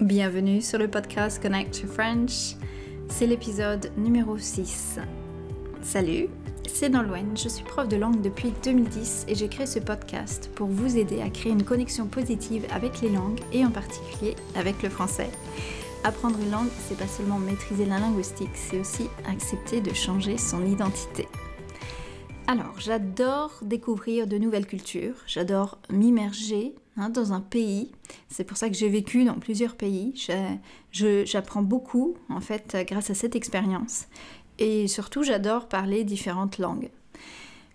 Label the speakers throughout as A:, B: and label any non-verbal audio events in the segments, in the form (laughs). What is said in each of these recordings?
A: Bienvenue sur le podcast Connect to French. C'est l'épisode numéro 6. Salut, c'est Nolwenn, je suis prof de langue depuis 2010 et j'ai créé ce podcast pour vous aider à créer une connexion positive avec les langues et en particulier avec le français. Apprendre une langue, c'est pas seulement maîtriser la linguistique, c'est aussi accepter de changer son identité. Alors, j'adore découvrir de nouvelles cultures, j'adore m'immerger hein, dans un pays. C'est pour ça que j'ai vécu dans plusieurs pays. J'apprends beaucoup, en fait, grâce à cette expérience. Et surtout, j'adore parler différentes langues.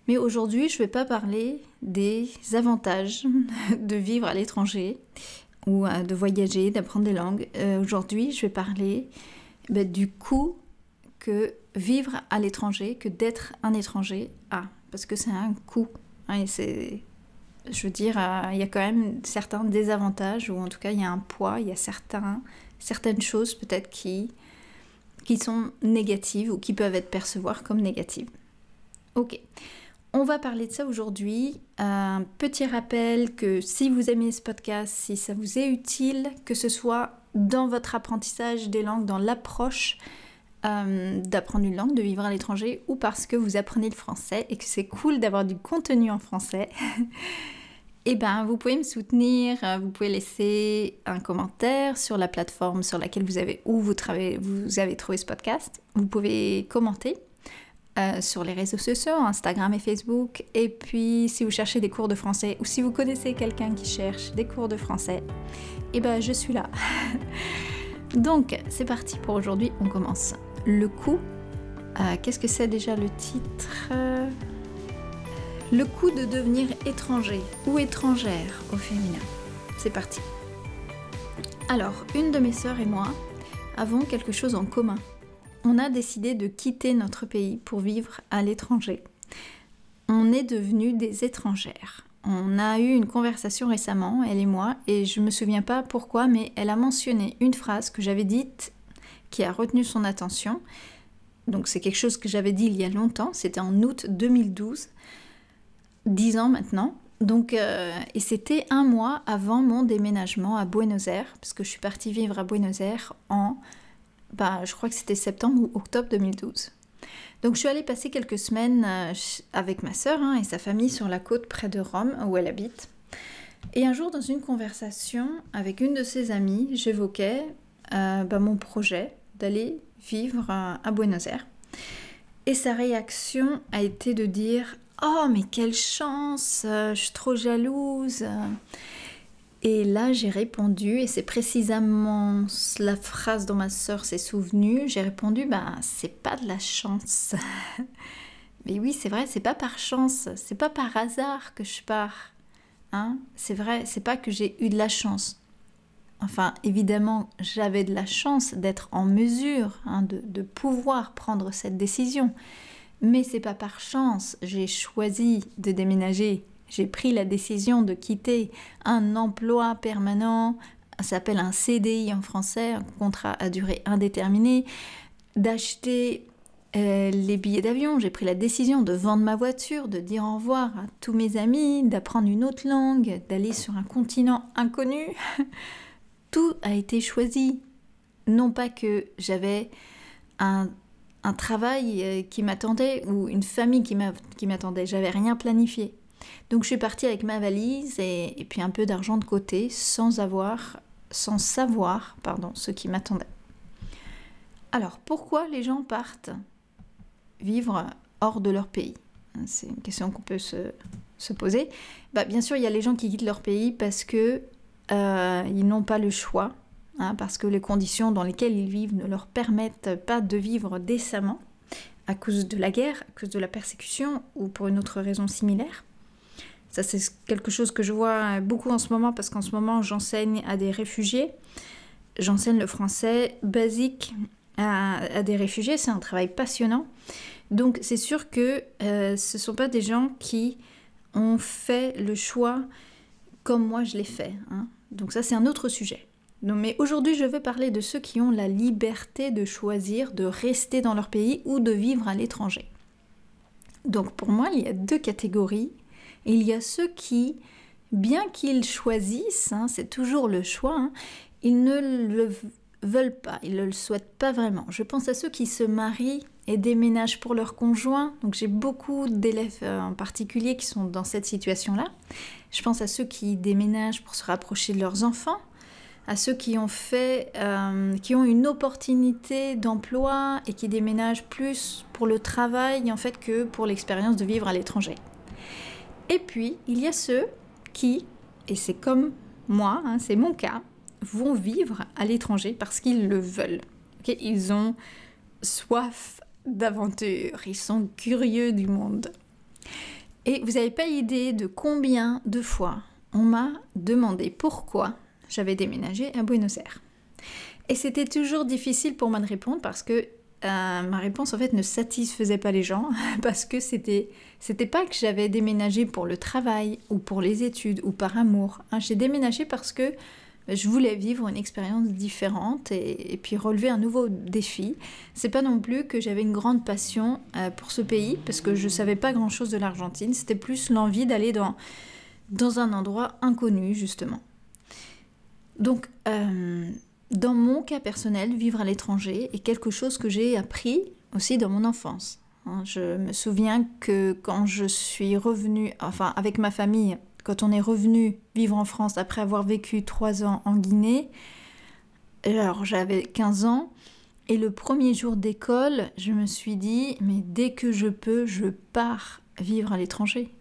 A: Mais aujourd'hui, je ne vais pas parler des avantages (laughs) de vivre à l'étranger ou euh, de voyager, d'apprendre des langues. Euh, aujourd'hui, je vais parler ben, du coût que vivre à l'étranger, que d'être un étranger a. Parce que c'est un coût. Hein, c'est, je veux dire, euh, il y a quand même certains désavantages, ou en tout cas, il y a un poids, il y a certains, certaines choses peut-être qui, qui sont négatives ou qui peuvent être perçues comme négatives. Ok. On va parler de ça aujourd'hui. Un petit rappel que si vous aimez ce podcast, si ça vous est utile, que ce soit dans votre apprentissage des langues, dans l'approche euh, d'apprendre une langue, de vivre à l'étranger, ou parce que vous apprenez le français et que c'est cool d'avoir du contenu en français, (laughs) eh ben, vous pouvez me soutenir, euh, vous pouvez laisser un commentaire sur la plateforme sur laquelle vous avez, où vous, avez trouvé ce podcast. Vous pouvez commenter euh, sur les réseaux sociaux, Instagram et Facebook. Et puis, si vous cherchez des cours de français ou si vous connaissez quelqu'un qui cherche des cours de français, eh ben, je suis là. (laughs) Donc, c'est parti pour aujourd'hui, on commence le coût. Euh, qu'est-ce que c'est déjà le titre? Le coût de devenir étranger ou étrangère au féminin. C'est parti. Alors, une de mes sœurs et moi avons quelque chose en commun. On a décidé de quitter notre pays pour vivre à l'étranger. On est devenus des étrangères. On a eu une conversation récemment, elle et moi, et je me souviens pas pourquoi, mais elle a mentionné une phrase que j'avais dite qui a retenu son attention. Donc c'est quelque chose que j'avais dit il y a longtemps, c'était en août 2012, dix ans maintenant. Donc, euh, et c'était un mois avant mon déménagement à Buenos Aires, parce que je suis partie vivre à Buenos Aires en, bah, je crois que c'était septembre ou octobre 2012. Donc je suis allée passer quelques semaines euh, avec ma sœur hein, et sa famille sur la côte près de Rome, où elle habite. Et un jour, dans une conversation avec une de ses amies, j'évoquais euh, bah, mon projet d'aller vivre à Buenos Aires. Et sa réaction a été de dire Oh, mais quelle chance, euh, je suis trop jalouse. Et là, j'ai répondu, et c'est précisément la phrase dont ma sœur s'est souvenue. J'ai répondu Bah, c'est pas de la chance. (laughs) mais oui, c'est vrai, c'est pas par chance, c'est pas par hasard que je pars. Hein c'est vrai, c'est pas que j'ai eu de la chance. Enfin, évidemment, j'avais de la chance d'être en mesure hein, de, pouvoir prendre cette décision. Mais c'est pas par chance, j'ai choisi de déménager. J'ai pris la décision de quitter un emploi permanent, ça s'appelle un CDI en français, un contrat à durée indéterminée, d'acheter euh, les billets d'avion, j'ai pris la décision de vendre ma voiture, de dire au revoir à tous mes amis, d'apprendre une autre langue, d'aller sur un continent inconnu. (laughs) tout a été choisi. Non pas que j'avais un, travail euh, qui m'attendait ou une famille qui m'attendait, j'avais rien planifié. Donc je suis partie avec ma valise et, puis un peu d'argent de côté sans avoir, sans savoir, pardon, ce qui m'attendait. Alors pourquoi les gens partent vivre hors de leur pays? C'est une question qu'on peut se, se poser. Bah, bien sûr, il y a les gens qui quittent leur pays parce que euh, ils n'ont pas le choix, hein, parce que les conditions dans lesquelles ils vivent ne leur permettent pas de vivre décemment à cause de la guerre, à cause de la persécution ou pour une autre raison similaire. Ça, c'est quelque chose que je vois beaucoup en ce moment parce qu'en ce moment, j'enseigne à des réfugiés. J'enseigne le français basique à, des réfugiés. C'est un travail passionnant. Donc, c'est sûr que euh, ce ne sont pas des gens qui ont fait le choix comme moi je l'ai fait. Hein. Donc ça c'est un autre sujet. Mais aujourd'hui je veux parler de ceux qui ont la liberté de choisir de rester dans leur pays ou de vivre à l'étranger. Donc pour moi il y a deux catégories. Il y a ceux qui, bien qu'ils choisissent, hein, c'est toujours le choix, hein, ils ne le veulent pas, ils ne le souhaitent pas vraiment. Je pense à ceux qui se marient et déménagent pour leur conjoint. Donc j'ai beaucoup d'élèves euh, en particulier qui sont dans cette situation-là. Je pense à ceux qui déménagent pour se rapprocher de leurs enfants, à ceux qui ont fait, euh, qui ont une opportunité d'emploi et qui déménagent plus pour le travail que pour l'expérience de vivre à l'étranger. Et puis il y a ceux qui, et c'est comme moi, hein, c'est mon cas, vont vivre à l'étranger parce qu'ils le veulent. ils ont soif d'aventure, ils sont curieux du monde. Et vous n'avez pas idée de combien de fois on m'a demandé pourquoi j'avais déménagé à Buenos Aires. Et c'était toujours difficile pour moi de répondre parce que euh, ma réponse en fait ne satisfaisait pas les gens (laughs) parce que c'était c'était pas que j'avais déménagé pour le travail ou pour les études ou par amour. Hein. J'ai déménagé parce que je voulais vivre une expérience différente et, puis relever un nouveau défi. C'est pas non plus que j'avais une grande passion euh, pour ce pays parce que je savais pas grand chose de l'Argentine. C'était plus l'envie d'aller dans, dans un endroit inconnu justement. Donc, euh, dans mon cas personnel, vivre à l'étranger est quelque chose que j'ai appris aussi dans mon enfance. Hein, je me souviens que quand je suis revenue, enfin avec ma famille quand on est revenu vivre en France après avoir vécu trois ans en Guinée, alors j'avais 15 ans, et le premier jour d'école, je me suis dit, mais dès que je peux, je pars vivre à l'étranger.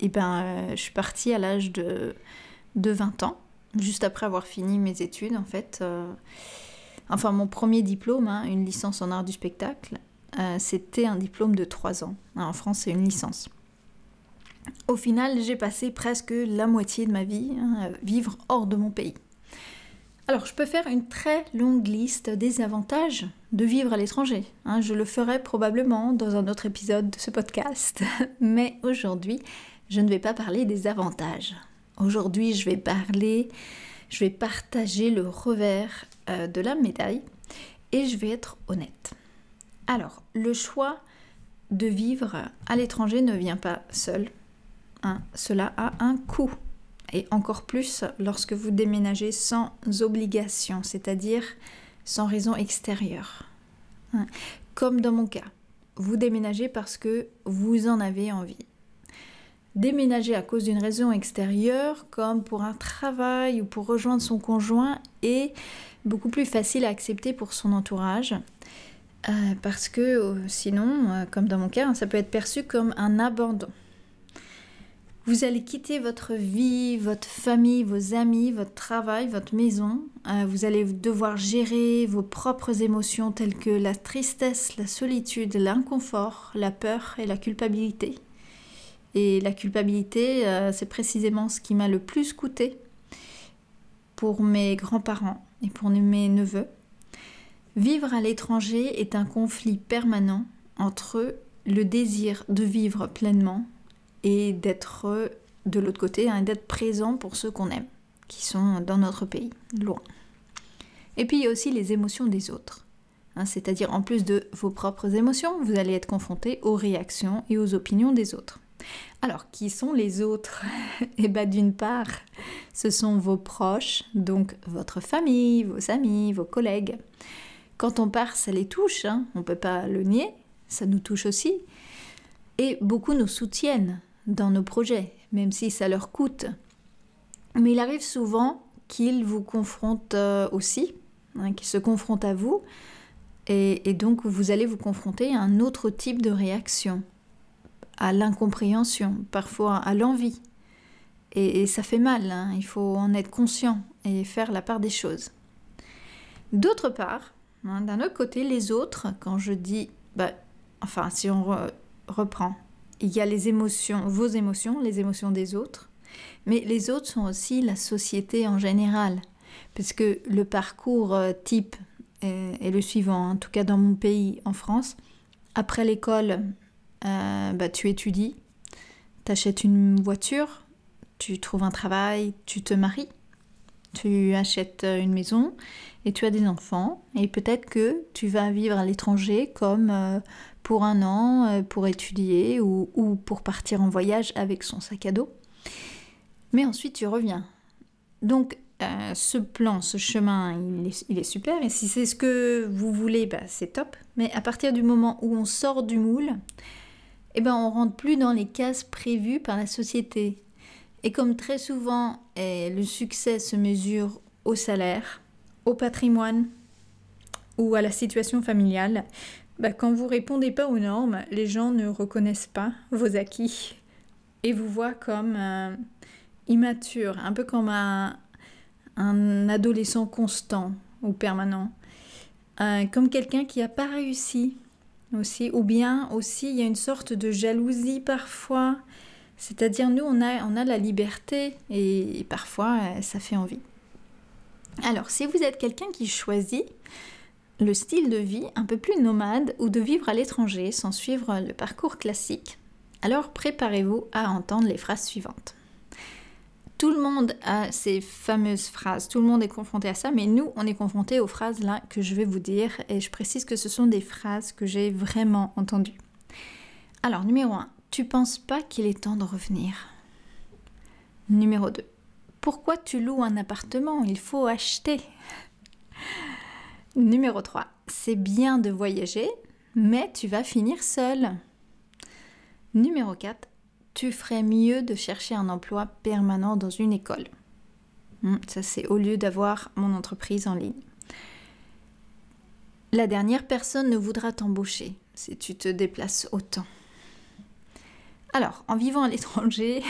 A: Et ben, euh, je suis partie à l'âge de, de 20 ans, juste après avoir fini mes études en fait. Euh, enfin, mon premier diplôme, hein, une licence en art du spectacle, euh, c'était un diplôme de 3 ans. en France, c'est une licence. Au final, j'ai passé presque la moitié de ma vie hein, à vivre hors de mon pays. Alors, je peux faire une très longue liste des avantages de vivre à l'étranger. Hein. je le ferai probablement dans un autre épisode de ce podcast. (laughs) Mais aujourd'hui, je ne vais pas parler des avantages. Aujourd'hui, je vais parler, je vais partager le revers euh, de la médaille et je vais être honnête. Alors, le choix de vivre à l'étranger ne vient pas seul cela a un coût. Et encore plus lorsque vous déménagez sans obligation, c'est-à-dire sans raison extérieure. Hein. Comme dans mon cas, vous déménagez parce que vous en avez envie. Déménager à cause d'une raison extérieure, comme pour un travail ou pour rejoindre son conjoint, est beaucoup plus facile à accepter pour son entourage. Euh, parce que euh, sinon, euh, comme dans mon cas, ça peut être perçu comme un abandon. Vous allez quitter votre vie, votre famille, vos amis, votre travail, votre maison. Vous allez devoir gérer vos propres émotions telles que la tristesse, la solitude, l'inconfort, la peur et la culpabilité. Et la culpabilité, euh, c'est précisément ce qui m'a le plus coûté pour mes grands-parents et pour mes neveux. Vivre à l'étranger est un conflit permanent entre le désir de vivre pleinement et d'être de l'autre côté, hein, d'être présent pour ceux qu'on aime, qui sont dans notre pays, loin. Et puis il y a aussi les émotions des autres. Hein, c'est-à-dire en plus de vos propres émotions, vous allez être confronté aux réactions et aux opinions des autres. Alors, qui sont les autres (laughs) Eh bien, d'une part, ce sont vos proches, donc votre famille, vos amis, vos collègues. Quand on part, ça les touche, hein, on ne peut pas le nier, ça nous touche aussi. Et beaucoup nous soutiennent, dans nos projets, même si ça leur coûte. Mais il arrive souvent qu'ils vous confrontent euh, aussi, hein, qu'ils se confrontent à vous, et, donc vous allez vous confronter à un autre type de réaction, à l'incompréhension, parfois à l'envie. Et, ça fait mal, hein, il faut en être conscient et faire la part des choses. D'autre part, hein, d'un autre côté, les autres, quand je dis, bah, enfin si on reprend, il y a les émotions, vos émotions, les émotions des autres, mais les autres sont aussi la société en général, parce que le parcours euh, type est, le suivant, en tout cas dans mon pays, en France. Après l'école, euh, bah, tu étudies, tu achètes une voiture, tu trouves un travail, tu te maries, tu achètes une maison et tu as des enfants et peut-être que tu vas vivre à l'étranger comme euh, pour un an, euh, pour étudier ou, pour partir en voyage avec son sac à dos. Mais ensuite, tu reviens. Donc, euh, ce plan, ce chemin, il est, super. Et si c'est ce que vous voulez, bah, c'est top. Mais à partir du moment où on sort du moule, eh ben, on rentre plus dans les cases prévues par la société. Et comme très souvent, le succès se mesure au salaire, au patrimoine ou à la situation familiale, bah, quand vous répondez pas aux normes, les gens ne reconnaissent pas vos acquis et vous voient comme euh, immature, un peu comme un, un adolescent constant ou permanent, euh, comme quelqu'un qui n'a pas réussi ou bien aussi il y a une sorte de jalousie parfois, c'est-à-dire nous on a, on a la liberté et, parfois euh, ça fait envie. Alors si vous êtes quelqu'un qui choisit le style de vie un peu plus nomade ou de vivre à l'étranger sans suivre le parcours classique, alors préparez-vous à entendre les phrases suivantes. Tout le monde a ces fameuses phrases, tout le monde est confronté à ça, mais nous, on est confronté aux phrases là que je vais vous dire, et je précise que ce sont des phrases que j'ai vraiment entendues. Alors, numéro 1, tu penses pas qu'il est temps de revenir? Numéro 2, pourquoi tu loues un appartement? Il faut acheter. (laughs) Numéro 3, c'est bien de voyager, mais tu vas finir seul. Numéro 4, tu ferais mieux de chercher un emploi permanent dans une école. Hmm, ça, c'est au lieu d'avoir mon entreprise en ligne. La dernière personne ne voudra t'embaucher si tu te déplaces autant. Alors, en vivant à (laughs) l'étranger,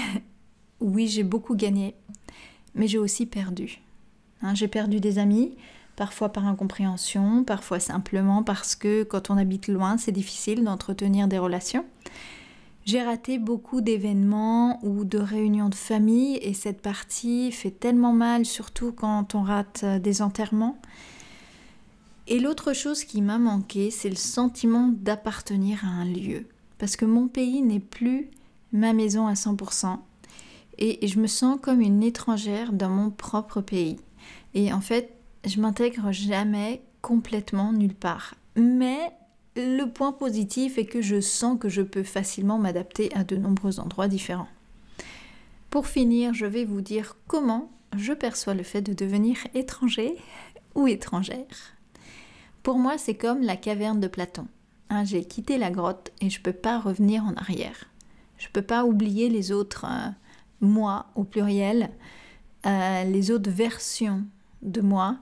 A: oui, j'ai beaucoup gagné, mais j'ai aussi perdu. Hein, j'ai perdu des amis, parfois par incompréhension, parfois simplement parce que quand on habite loin, c'est difficile d'entretenir des relations. J'ai raté beaucoup d'événements ou de réunions de famille et cette partie fait tellement mal, surtout quand on rate euh, des enterrements. Et l'autre chose qui m'a manqué, c'est le sentiment d'appartenir à un lieu. Parce que mon pays n'est plus ma maison à 100%. Et je me sens comme une étrangère dans mon propre pays. Et en fait, je m'intègre jamais complètement nulle part. Mais le point positif est que je sens que je peux facilement m'adapter à de nombreux endroits différents. Pour finir, je vais vous dire comment je perçois le fait de devenir étranger ou étrangère. Pour moi, c'est comme la caverne de Platon. Hein, j'ai quitté la grotte et je ne peux pas revenir en arrière. Je ne peux pas oublier les autres euh, moi au pluriel, euh, les autres versions de moi.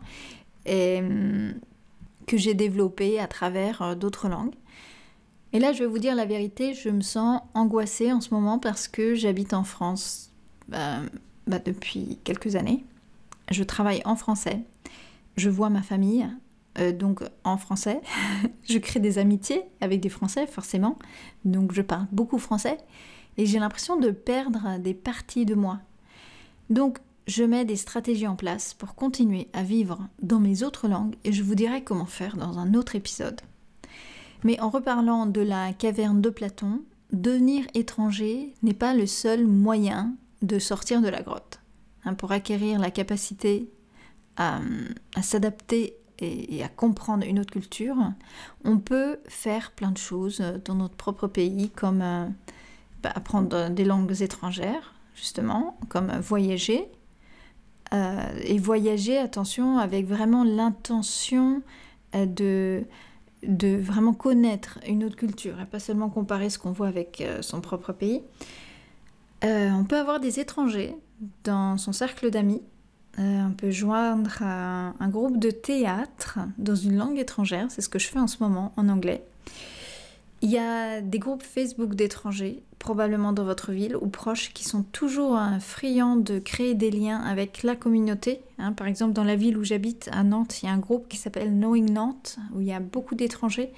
A: Et hum, que j'ai développé à travers euh, d'autres langues. Et là, je vais vous dire la vérité, je me sens angoissée en ce moment parce que j'habite en France bah, bah, depuis quelques années. Je travaille en français, je vois ma famille, euh, donc en français. (laughs) je crée des amitiés avec des Français, forcément. Donc je parle beaucoup français. Et j'ai l'impression de perdre des parties de moi. Donc je mets des stratégies en place pour continuer à vivre dans mes autres langues et je vous dirai comment faire dans un autre épisode. Mais en reparlant de la caverne de Platon, devenir étranger n'est pas le seul moyen de sortir de la grotte. Hein, pour acquérir la capacité à, s'adapter et, à comprendre une autre culture, on peut faire plein de choses dans notre propre pays, comme euh, bah, apprendre des langues étrangères, justement, comme voyager, euh, et voyager, attention, avec vraiment l'intention euh, de, de vraiment connaître une autre culture et pas seulement comparer ce qu'on voit avec euh, son propre pays. on peut avoir des étrangers dans son cercle d'amis. on peut joindre un groupe de théâtre dans une langue étrangère, c'est ce que je fais en ce moment en anglais. Il y a des groupes Facebook d'étrangers, probablement dans votre ville ou proches, qui sont toujours friands de créer des liens avec la communauté. Hein. par exemple, dans la ville où j'habite, à Nantes, il y a un groupe qui s'appelle Knowing Nantes, où il y a beaucoup d'étrangers.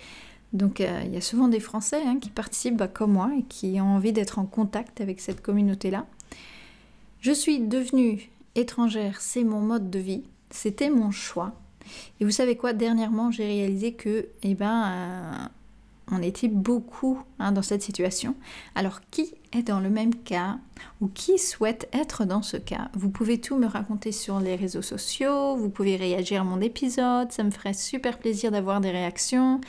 A: Donc euh, il y a souvent des Français hein, qui participent bah, comme moi et qui ont envie d'être en contact avec cette communauté-là. Je suis devenue étrangère, c'est mon mode de vie, c'était mon choix. Et vous savez quoi, dernièrement j'ai réalisé que, eh ben, euh, on était beaucoup hein, dans cette situation. Alors qui est dans le même cas ou qui souhaite être dans ce cas? Vous pouvez tout me raconter sur les réseaux sociaux, vous pouvez réagir à mon épisode, ça me ferait super plaisir d'avoir des réactions.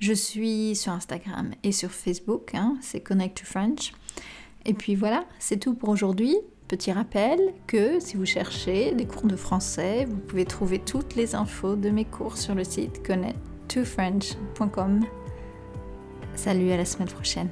A: Je suis sur Instagram et sur Facebook, hein, c'est Connect to French. Et puis voilà, c'est tout pour aujourd'hui. Petit rappel que si vous cherchez des cours de français, vous pouvez trouver toutes les infos de mes cours sur le site connect2french.com. Salut à la semaine prochaine.